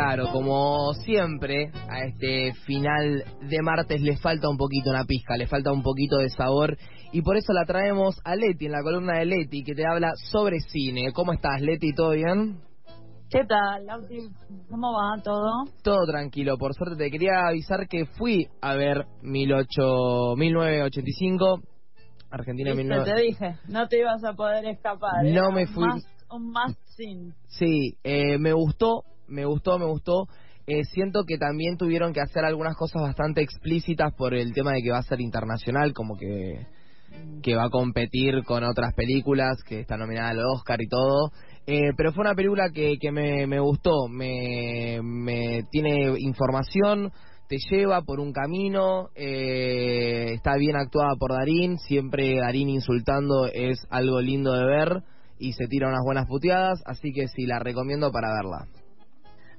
Claro, como siempre, a este final de martes le falta un poquito una pizca, le falta un poquito de sabor y por eso la traemos a Leti en la columna de Leti que te habla sobre cine. ¿Cómo estás, Leti? ¿Todo bien? ¿Qué tal, Lauti? ¿Cómo va todo? Todo tranquilo, por suerte te quería avisar que fui a ver 18, 1985, Argentina Viste, 19... te dije, no te ibas a poder escapar. No me fui. must- un must. Sí, eh, me gustó, me gustó, me gustó. Eh, siento que también tuvieron que hacer algunas cosas bastante explícitas por el tema de que va a ser internacional, como que, va a competir con otras películas, que está nominada al Oscar y todo. Eh, pero fue una película que, que me, me gustó, me, me tiene información, te lleva por un camino, eh, está bien actuada por Darín, siempre Darín insultando es algo lindo de ver y se tira unas buenas puteadas, así que sí, la recomiendo para verla.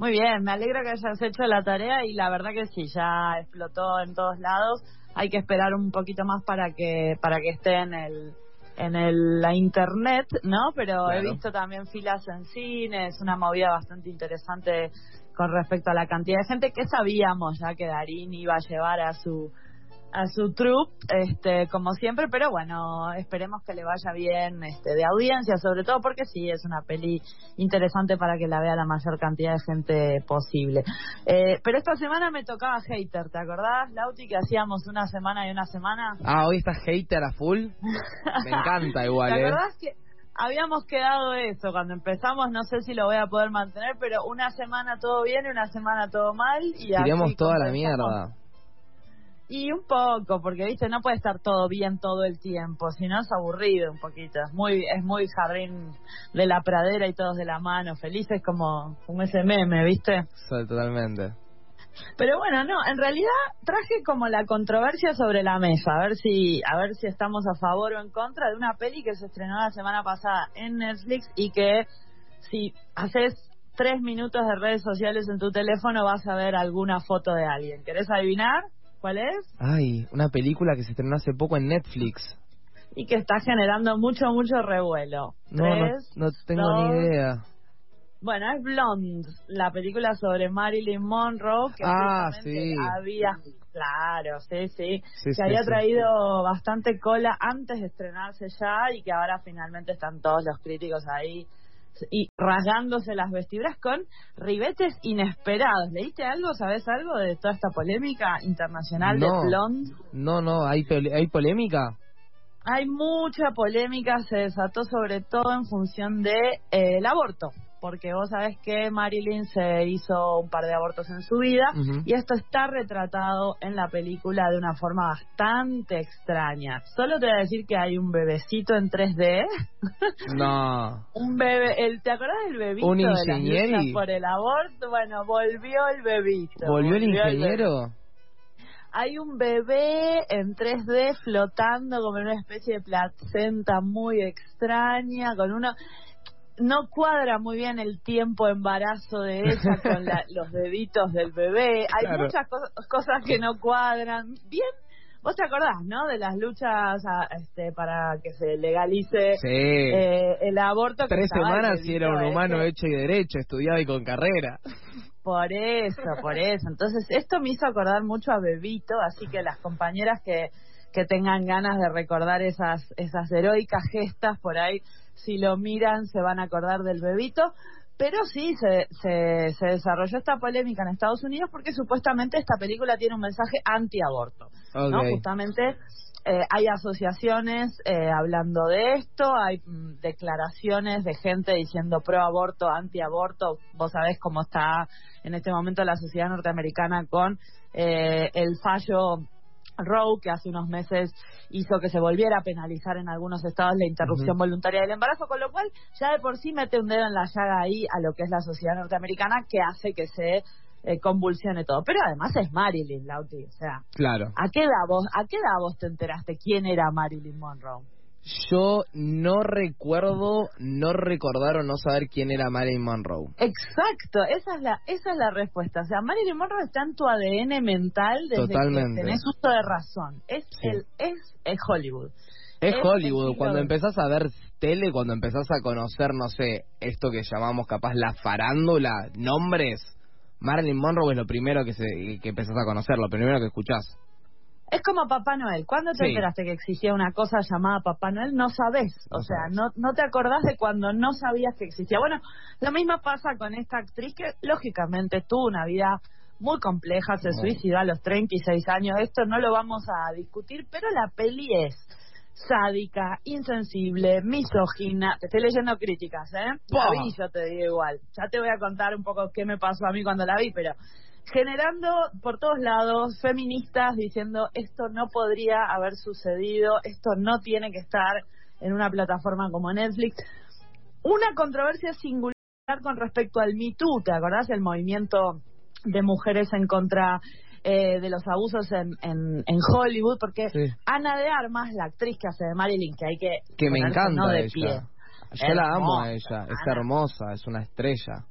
Muy bien, me alegra que hayas hecho la tarea y la verdad que sí, ya explotó en todos lados. Hay que esperar un poquito más para que para que esté en el en el, la internet, ¿no? Pero he visto también filas en cine, es una movida bastante interesante con respecto a la cantidad de gente que sabíamos ya que Darín iba a llevar a su a su troupe, este, como siempre, pero bueno, esperemos que le vaya bien este, de audiencia, sobre todo porque sí, es una peli interesante para que la vea la mayor cantidad de gente posible. Eh, pero esta semana me tocaba hater, ¿te acordás, Lauti, que hacíamos una semana y una semana? Ah, hoy estás hater a full. Me encanta igual, ¿Te ¿eh? acordás que habíamos quedado eso cuando empezamos? No sé si lo voy a poder mantener, pero una semana todo bien y una semana todo mal. Y así Tiremos toda la mierda. Y un poco, porque viste, no puede estar todo bien todo el tiempo, si no es aburrido un poquito. Es muy, es muy jardín de la pradera y todos de la mano, felices como, como ese meme, viste. Sí, totalmente. Pero bueno, no, en realidad traje como la controversia sobre la mesa, a ver si, a ver si estamos a favor o en contra de una peli que se estrenó la semana pasada en Netflix y que si haces tres minutos de redes sociales en tu teléfono vas a ver alguna foto de alguien. ¿Querés adivinar cuál es? Ay, una película que se estrenó hace poco en Netflix. y que está generando mucho, mucho revuelo. No, Tres, no tengo dos, ni idea. Bueno, es Blonde, la película sobre Marilyn Monroe que Ah, sí. había, claro, sí, sí, Sí, que sí, había traído bastante cola antes de estrenarse ya y que ahora finalmente están todos los críticos ahí y rasgándose las vestiduras con ribetes inesperados. ¿Leíste algo? ¿Sabes algo de toda esta polémica internacional No. de Blonde? No, no, ¿hay, ¿hay polémica? Hay mucha polémica, se desató sobre todo en función de eh, el aborto, porque vos sabés que Marilyn se hizo un par de abortos en su vida y esto está retratado en la película de una forma bastante extraña. Solo te voy a decir que hay un bebecito en 3D, No. un bebé, el, ¿te acordás del bebito ¿Un de luchas por el aborto? Bueno, volvió el bebito. ¿Volvió el ingeniero? hay un bebé en 3D flotando como en una especie de placenta muy extraña, con uno... No cuadra muy bien el tiempo embarazo de ella con la- los deditos del bebé. Hay Claro. muchas cosas, cosas que no cuadran. Bien, vos te acordás, ¿no? De las luchas a- este, para que se legalice Sí. eh, el aborto. Tres semanas y era un humano hecho y derecho, estudiado y con carrera. Por eso, por eso. Entonces, esto me hizo acordar mucho a Bebito, así que las compañeras que, que tengan ganas de recordar esas, esas heroicas gestas por ahí, si lo miran, se van a acordar del Bebito. Pero sí, se, se, se desarrolló esta polémica en Estados Unidos porque supuestamente esta película tiene un mensaje antiaborto. ¿no? Ok. Justamente eh, hay asociaciones eh, hablando de esto, hay mm, declaraciones de gente diciendo pro aborto, anti aborto. Vos sabés cómo está en este momento la sociedad norteamericana con eh, el fallo Roe, que hace unos meses hizo que se volviera a penalizar en algunos estados la interrupción voluntaria del embarazo, con lo cual ya de por sí mete un dedo en la llaga ahí a lo que es la sociedad norteamericana, que hace que se eh, convulsione todo. Pero además es Marilyn, Lauti. O sea, Claro. ¿a qué edad vos, a qué edad vos te enteraste quién era Marilyn Monroe? Yo no recuerdo, no recordar o no saber quién era Marilyn Monroe. Exacto, esa es la esa es la respuesta. O sea, Marilyn Monroe está en tu ADN mental desde Totalmente. que tenés uso de razón. Es Sí. el es, es Hollywood. Es Es Hollywood, cuando de- empezás a ver tele, cuando empezás a conocer, no sé, esto que llamamos capaz la farándula, nombres, Marilyn Monroe es lo primero que, se, que empezás a conocer, lo primero que escuchás. Es como Papá Noel. ¿Cuándo te Sí. enteraste que existía una cosa llamada Papá Noel? No sabés. O sea, no, no te acordás de cuando no sabías que existía. Bueno, lo mismo pasa con esta actriz que, lógicamente, tuvo una vida muy compleja, se suicidó a los 36 años. Esto no lo vamos a discutir, pero la peli es sádica, insensible, misógina. Te estoy leyendo críticas, ¿eh? La vi, yo te digo igual. Ya te voy a contar un poco qué me pasó a mí cuando la vi, pero generando por todos lados feministas diciendo esto no podría haber sucedido, esto no tiene que estar en una plataforma como Netflix. Una controversia singular con respecto al Me Too, ¿te acordás? El movimiento de mujeres en contra eh, de los abusos en, en, en Hollywood, porque Sí. Ana de Armas, la actriz que hace de Marilyn, que hay que... Que me encanta ¿no? de ella. pie. Yo la amo a ella, es Ana. hermosa, es una estrella.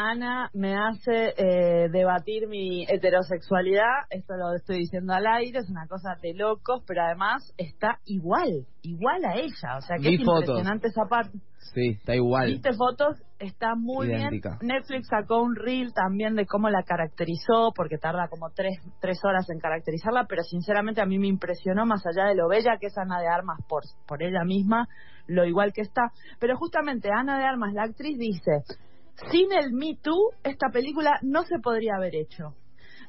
Ana me hace eh, debatir mi heterosexualidad, esto lo estoy diciendo al aire, es una cosa de locos, pero además está igual, igual a ella, o sea que Vi es fotos. impresionante esa parte. Sí, está igual. ¿Viste fotos? Está muy bien. Netflix sacó un reel también de cómo la caracterizó, porque tarda como tres, tres horas en caracterizarla, pero sinceramente a mí me impresionó más allá de lo bella que es Ana de Armas por, por ella misma, lo igual que está. Pero justamente Ana de Armas, la actriz, dice, sin el Me Too, esta película no se podría haber hecho.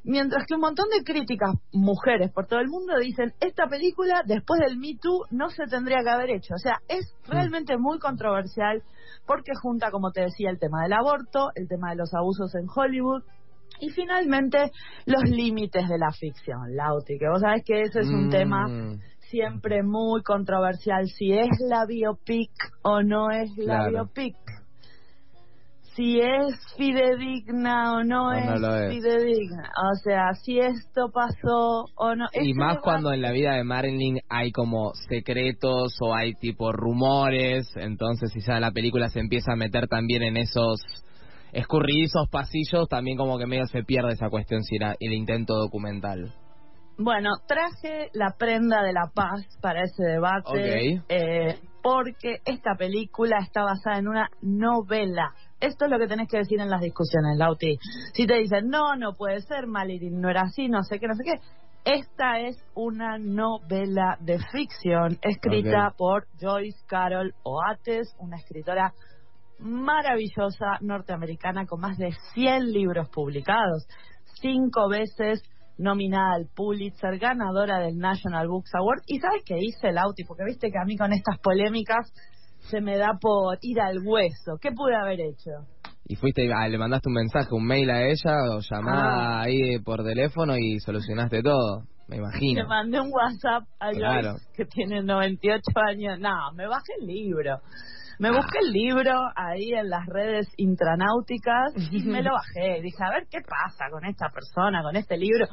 Mientras que un montón de críticas, mujeres por todo el mundo, dicen, esta película después del Me Too no se tendría que haber hecho. O sea, es realmente muy controversial porque junta, como te decía, el tema del aborto, el tema de los abusos en Hollywood y finalmente los límites de la ficción, Lauti, que vos sabés que ese es un Mm, tema siempre muy controversial, si es la biopic o no es la Claro. biopic. Si es fidedigna o no, O no es, es. fidedigna. O sea, si esto pasó o no. Y Ese más cuando en la vida de Marilyn hay como secretos o hay tipo rumores, entonces si ya la película se empieza a meter también en esos escurridizos pasillos, también como que medio se pierde esa cuestión si era el intento documental. Bueno, traje la prenda de la paz para ese debate Ok. eh, porque esta película está basada en una novela. Esto es lo que tenés que decir en las discusiones, Lauti. Si te dicen, no, no puede ser, Marilyn no era así, no sé qué, no sé qué. Esta es una novela de ficción escrita por Joyce Carol Oates, una escritora maravillosa norteamericana con más de 100 libros publicados, cinco veces nominada al Pulitzer, ganadora del National Books Award. ¿Y sabes qué hice, Lauti? Porque viste que a mí con estas polémicas se me da por ir al hueso. ¿Qué pude haber hecho? Y fuiste, ah, le mandaste un mensaje, un mail a ella o llamada Ah. ahí por teléfono y solucionaste todo, me imagino. Le mandé un WhatsApp a Claro. Que tiene 98 años. No, me bajé el libro. Me busqué el libro ahí en las redes intranáuticas y me lo bajé. Dije, a ver qué pasa con esta persona, con este libro.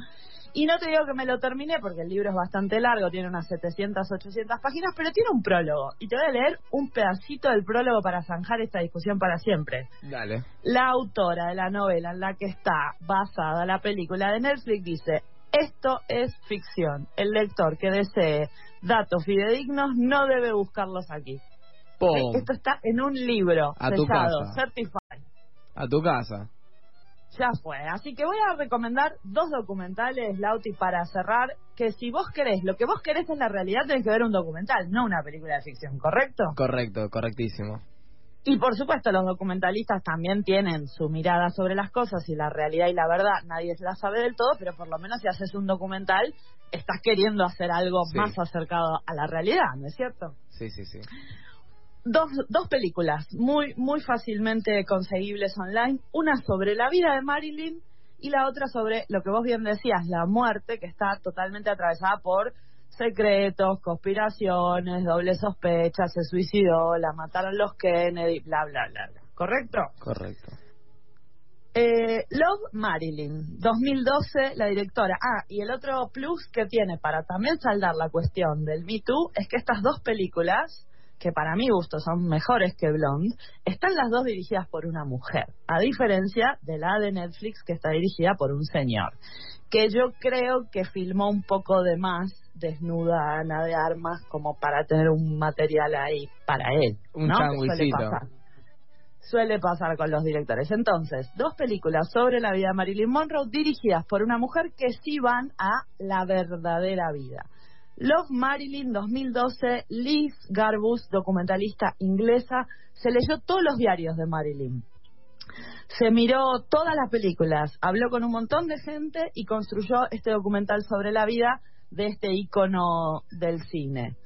Y no te digo que me lo terminé porque el libro es bastante largo, tiene unas 700, 800 páginas, pero tiene un prólogo. Y te voy a leer un pedacito del prólogo para zanjar esta discusión para siempre. Dale. La autora de la novela en la que está basada la película de Netflix dice, esto es ficción. El lector que desee datos fidedignos no debe buscarlos aquí. ¡Pum! Esto está en un libro A tu sellado, casa. certified. A tu casa. Ya fue. Así que voy a recomendar dos documentales, Lauti, para cerrar, que si vos querés, lo que vos querés es la realidad, tenés que ver un documental, no una película de ficción, ¿correcto? Correcto, correctísimo. Y por supuesto, los documentalistas también tienen su mirada sobre las cosas y la realidad y la verdad nadie la sabe del todo, pero por lo menos si haces un documental, estás queriendo hacer algo Sí. más acercado a la realidad, ¿no es cierto? Sí, sí, sí. Dos, dos películas muy, muy fácilmente conseguibles online, una sobre la vida de Marilyn y la otra sobre lo que vos bien decías, la muerte, que está totalmente atravesada por secretos, conspiraciones, doble sospecha, se suicidó, la mataron los Kennedy, bla, bla, bla, bla. ¿Correcto? Correcto. Eh, Love Marilyn, 2012, la directora. Ah, y el otro plus que tiene para también saldar la cuestión del Me Too es que estas dos películas, que para mi gusto son mejores que Blonde, están las dos dirigidas por una mujer, a diferencia de la de Netflix que está dirigida por un señor, que yo creo que filmó un poco de más desnuda Ana de Armas como para tener un material ahí para él. Un ¿no? Suele pasar. Suele pasar con los directores. Entonces, dos películas sobre la vida de Marilyn Monroe dirigidas por una mujer que sí van a la verdadera vida. Love Marilyn 2012, Liz Garbus, documentalista inglesa, se leyó todos los diarios de Marilyn. Se miró todas las películas, habló con un montón de gente y construyó este documental sobre la vida de este ícono del cine.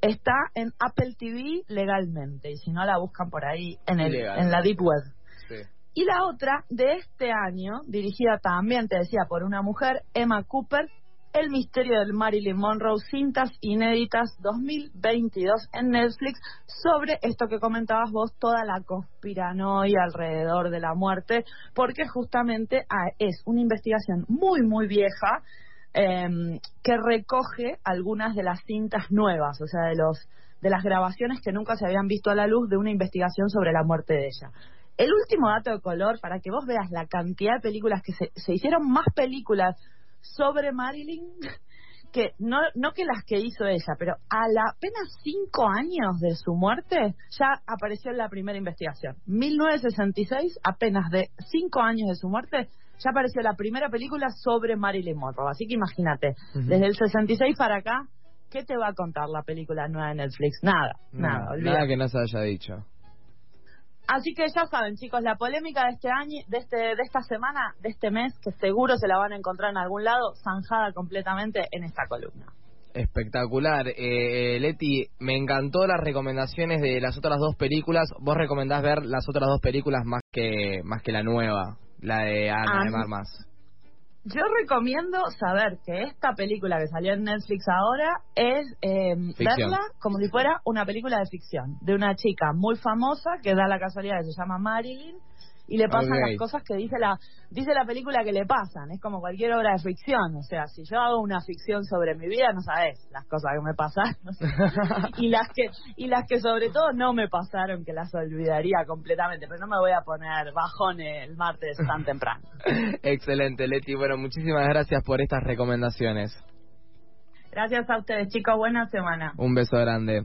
Está en Apple TV legalmente y si no la buscan por ahí en, el, en la Deep Web. Sí. Y la otra de este año, dirigida también, te decía, por una mujer, Emma Cooper, El misterio del Marilyn Monroe, cintas inéditas 2022 en Netflix, sobre esto que comentabas vos, toda la conspiranoia alrededor de la muerte, porque justamente ah, es una investigación muy, muy vieja em, que recoge algunas de las cintas nuevas, o sea, de los de las grabaciones que nunca se habían visto a la luz de una investigación sobre la muerte de ella. El último dato de color, para que vos veas la cantidad de películas que se, se hicieron más películas sobre Marilyn que no, no que las que hizo ella, pero a la apenas cinco años de su muerte ya apareció en la primera investigación. 1966, apenas de cinco años de su muerte, ya apareció la primera película sobre Marilyn Monroe. Así que imagínate, Ujú. desde el 66 para acá, ¿qué te va a contar la película nueva de Netflix? Nada, nada, nada, nada que no se haya dicho. Así que ya saben, chicos, la polémica de este año, de este, de esta semana, de este mes, que seguro se la van a encontrar en algún lado, zanjada completamente en esta columna. Espectacular. Eh, Leti, me encantó las recomendaciones de las otras dos películas. Vos recomendás ver las otras dos películas más que más que la nueva, la de Ana Ah, de sí. Marmas. Yo recomiendo saber que esta película que salió en Netflix ahora es eh, verla como si fuera una película de ficción, de una chica muy famosa que da la casualidad que se llama Marilyn y le pasan las cosas que dice la dice la película que le pasan. Es como cualquier obra de ficción. O sea, si yo hago una ficción sobre mi vida, no sabes las cosas que me pasaron. y las que y las que sobre todo no me pasaron, que las olvidaría completamente. Pero no me voy a poner bajón el martes tan temprano. Excelente, Leti. Bueno, muchísimas gracias por estas recomendaciones. Gracias a ustedes, chicos. Buena semana. Un beso grande.